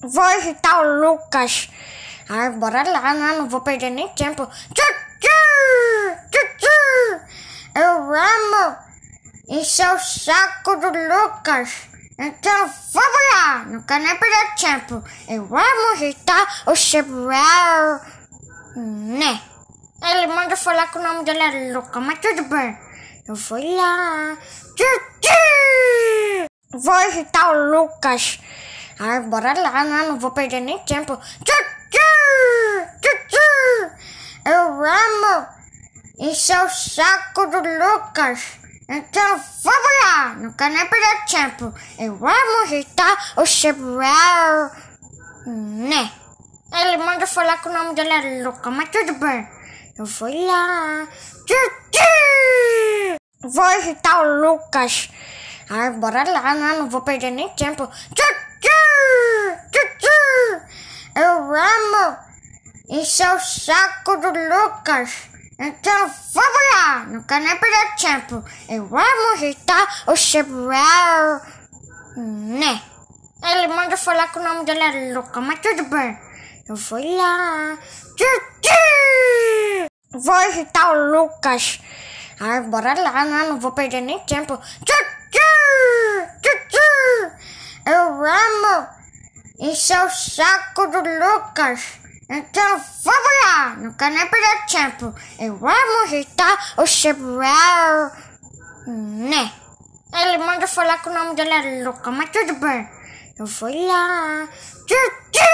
Vou irritar o Lucas. Ai, bora lá, né? Não vou perder nem tempo. Tchutchu! Tchutchu! Eu amo encher o saco do Lucas. Então vamos lá, não quero nem perder tempo. Eu amo irritar o Chebral. Né? Ele manda falar que o nome dele é Luca, mas tudo bem. Eu vou lá. Vou irritar o Lucas. Ai, bora lá, né? Não vou perder nem tempo. Eu amo encher o saco do Lucas. Então vamos lá, não quero nem perder tempo. Eu amo irritar o Chebral. Né? Ele manda falar que o nome dele é Luca, mas tudo bem. Eu vou lá. Vou irritar o Lucas. Ai, bora lá, né? Não vou perder nem tempo. Tchutchu! Tchutchu! Eu amo encher o saco do Lucas. Então vamos lá, não quero nem perder tempo. Eu amo irritar o Chebral. Né? Ele manda falar que o nome dele é Luca, mas tudo bem. Eu vou lá. Tchutchu! Vou irritar o Lucas. Ai, bora lá, né? Não vou perder nem tempo. Tchutchu! Tchutchu! Eu amo encher o saco do Lucas. Então vamos lá, não quero nem perder tempo. Eu amo irritar o Chebral. Né? Ele manda falar que o nome dele é Luca, mas tudo bem. Eu vou lá. Tchutchu!